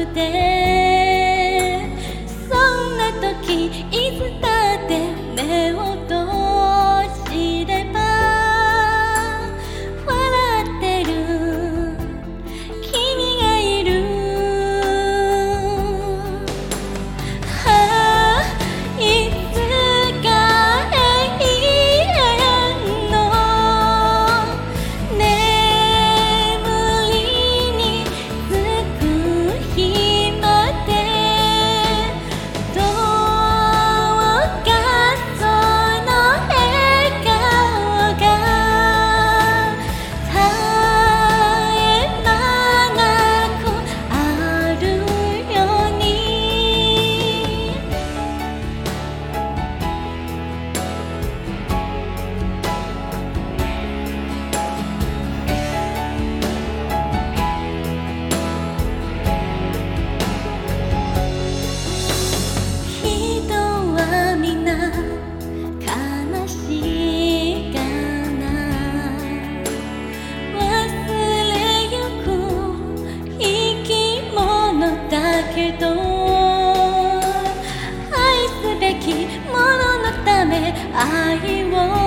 くてそんな時いつだって目を閉じ爱我。